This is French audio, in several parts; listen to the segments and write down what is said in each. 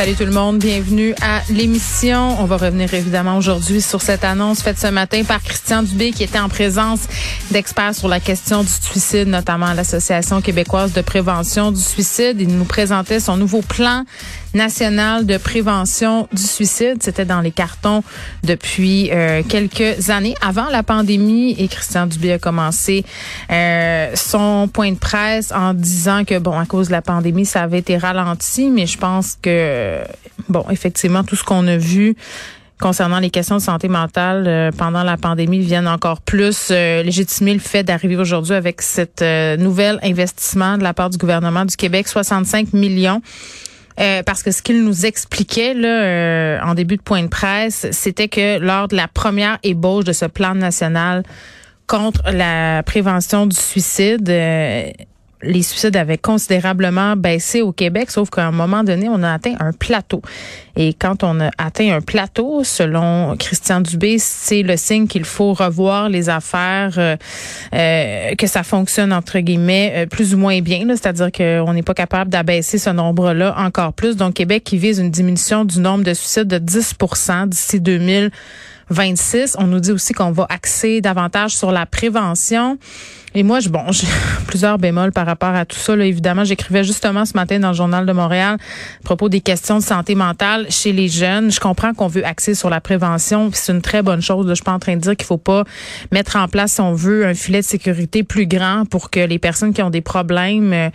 Salut tout le monde, bienvenue à l'émission. On va revenir évidemment aujourd'hui sur cette annonce faite ce matin par Christian Dubé qui était en présence d'experts sur la question du suicide, notamment l'Association québécoise de prévention du suicide. Il nous présentait son nouveau plan national de prévention du suicide. C'était dans les cartons depuis euh, quelques années, avant la pandémie. Et Christian Dubé a commencé euh, son point de presse en disant que, bon, à cause de la pandémie, ça avait été ralenti. Mais je pense que, bon, effectivement, tout ce qu'on a vu concernant les questions de santé mentale euh, pendant la pandémie viennent encore plus légitimer le fait d'arriver aujourd'hui avec cette nouvelle investissement de la part du gouvernement du Québec, 65 millions euh, parce que ce qu'il nous expliquait là, euh, en début de point de presse, c'était que lors de la première ébauche de ce plan national contre la prévention du suicide, euh, les suicides avaient considérablement baissé au Québec, sauf qu'à un moment donné, on a atteint un plateau. Et quand on a atteint un plateau, selon Christian Dubé, c'est le signe qu'il faut revoir les affaires, euh, euh que ça fonctionne entre guillemets euh, plus ou moins bien. C'est-à-dire qu'on n'est pas capable d'abaisser ce nombre-là encore plus. Donc Québec qui vise une diminution du nombre de suicides de 10% d'ici 2026. On nous dit aussi qu'on va axer davantage sur la prévention. Et moi, je, bon, j'ai plusieurs bémols par rapport à tout ça. Là, évidemment, j'écrivais justement ce matin dans le Journal de Montréal à propos des questions de santé mentale chez les jeunes. Je comprends qu'on veut axer sur la prévention, c'est une très bonne chose. Je suis pas en train de dire qu'il faut pas mettre en place, si on veut, un filet de sécurité plus grand pour que les personnes qui ont des problèmes, euh,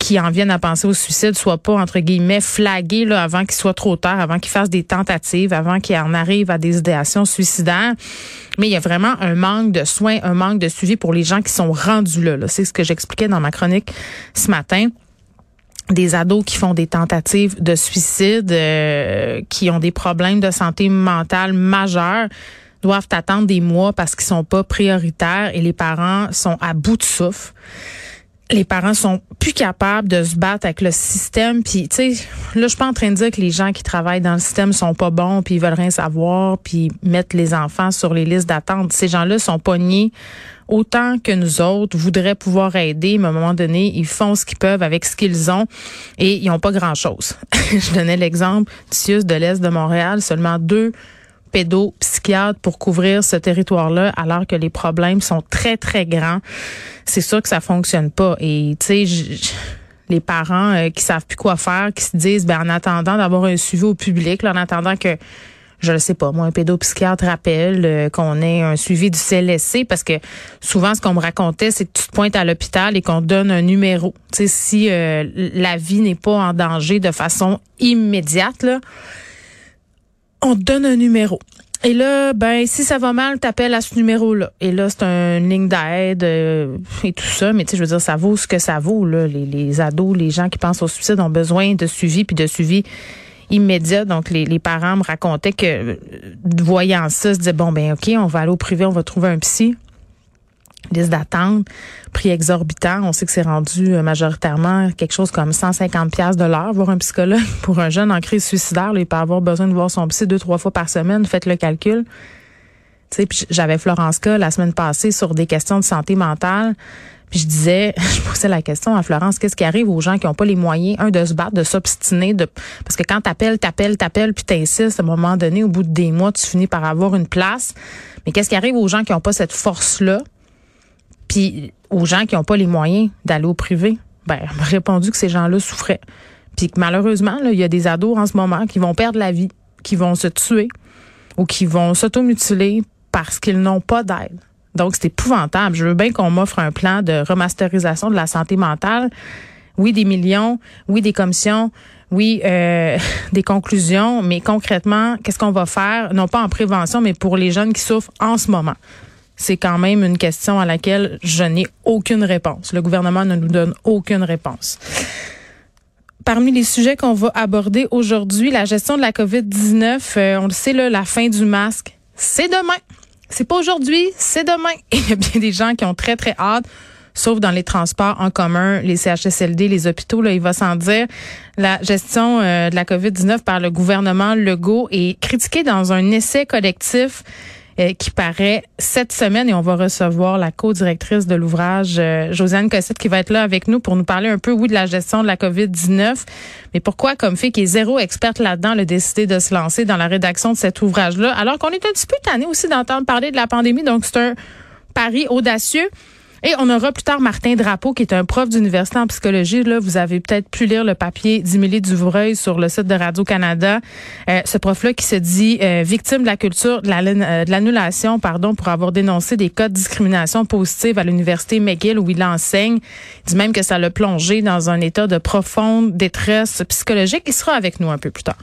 qui en viennent à penser au suicide, soient pas entre guillemets flaguées là, avant qu'il soit trop tard, avant qu'ils fassent des tentatives, avant qu'ils en arrivent à des idéations suicidaires. Mais il y a vraiment un manque de soins, un manque de suivi pour les gens qui sont rendus là. C'est ce que j'expliquais dans ma chronique ce matin des ados qui font des tentatives de suicide, euh, qui ont des problèmes de santé mentale majeurs doivent attendre des mois parce qu'ils sont pas prioritaires et les parents sont à bout de souffle les parents sont plus capables de se battre avec le système. Puis, tu sais, là, je suis pas en train de dire que les gens qui travaillent dans le système sont pas bons, puis ils veulent rien savoir, puis mettre les enfants sur les listes d'attente. Ces gens-là sont pognés autant que nous autres, voudraient pouvoir aider, mais à un moment donné, ils font ce qu'ils peuvent avec ce qu'ils ont et ils n'ont pas grand-chose. je donnais l'exemple du CIUS de l'Est de Montréal, seulement deux pédopsychiatres pour couvrir ce territoire-là, alors que les problèmes sont très, très grands. C'est sûr que ça fonctionne pas. Et, tu sais, les parents euh, qui savent plus quoi faire, qui se disent, ben, en attendant d'avoir un suivi au public, en attendant que je ne sais pas, moi, un pédopsychiatre rappelle euh, qu'on ait un suivi du CLSC parce que souvent, ce qu'on me racontait, c'est que tu te pointes à l'hôpital et qu'on donne un numéro. Tu sais, si euh, la vie n'est pas en danger de façon immédiate, là, on te donne un numéro. Et là, ben, si ça va mal, t'appelles à ce numéro-là. Et là, c'est une ligne d'aide euh, et tout ça. Mais tu sais, je veux dire, ça vaut ce que ça vaut. Là. Les, les ados, les gens qui pensent au suicide ont besoin de suivi puis de suivi immédiat. Donc, les, les parents me racontaient que, euh, voyant ça, se disaient, bon, ben, OK, on va aller au privé, on va trouver un psy liste d'attente, prix exorbitant. On sait que c'est rendu euh, majoritairement quelque chose comme 150 pièces de l'heure voir un psychologue pour un jeune en crise suicidaire. il peut avoir besoin de voir son psy deux trois fois par semaine. Faites le calcul. Tu sais, j'avais Florence K la semaine passée sur des questions de santé mentale. Puis je disais, je posais la question à Florence, qu'est-ce qui arrive aux gens qui n'ont pas les moyens, un, de se battre, de s'obstiner, de parce que quand t'appelles, t'appelles, t'appelles, puis t'insistes, à un moment donné, au bout de des mois, tu finis par avoir une place. Mais qu'est-ce qui arrive aux gens qui n'ont pas cette force-là? Puis aux gens qui n'ont pas les moyens d'aller au privé, ben, m'a répondu que ces gens-là souffraient. Puis malheureusement, il y a des ados en ce moment qui vont perdre la vie, qui vont se tuer ou qui vont s'automutiler parce qu'ils n'ont pas d'aide. Donc, c'est épouvantable. Je veux bien qu'on m'offre un plan de remasterisation de la santé mentale. Oui, des millions, oui, des commissions, oui, euh, des conclusions, mais concrètement, qu'est-ce qu'on va faire, non pas en prévention, mais pour les jeunes qui souffrent en ce moment? C'est quand même une question à laquelle je n'ai aucune réponse. Le gouvernement ne nous donne aucune réponse. Parmi les sujets qu'on va aborder aujourd'hui, la gestion de la COVID-19, euh, on le sait, là, la fin du masque, c'est demain. C'est pas aujourd'hui, c'est demain. il y a bien des gens qui ont très, très hâte sauf dans les transports en commun, les CHSLD, les hôpitaux. Là, il va sans dire. La gestion euh, de la COVID-19 par le gouvernement Legault est critiquée dans un essai collectif euh, qui paraît cette semaine. Et on va recevoir la co-directrice de l'ouvrage, euh, Josiane Cossette, qui va être là avec nous pour nous parler un peu, oui, de la gestion de la COVID-19, mais pourquoi, comme fait qui est zéro experte là-dedans, a décidé de se lancer dans la rédaction de cet ouvrage-là, alors qu'on est un petit peu tanné aussi d'entendre parler de la pandémie, donc c'est un pari audacieux. Et on aura plus tard Martin Drapeau, qui est un prof d'université en psychologie. Là, vous avez peut-être pu lire le papier d'Émilie Duvreuil sur le site de Radio-Canada. Euh, ce prof-là qui se dit euh, victime de la culture de euh, l'annulation, pardon, pour avoir dénoncé des cas de discrimination positive à l'université McGill où il enseigne. Il dit même que ça l'a plongé dans un état de profonde détresse psychologique. Il sera avec nous un peu plus tard.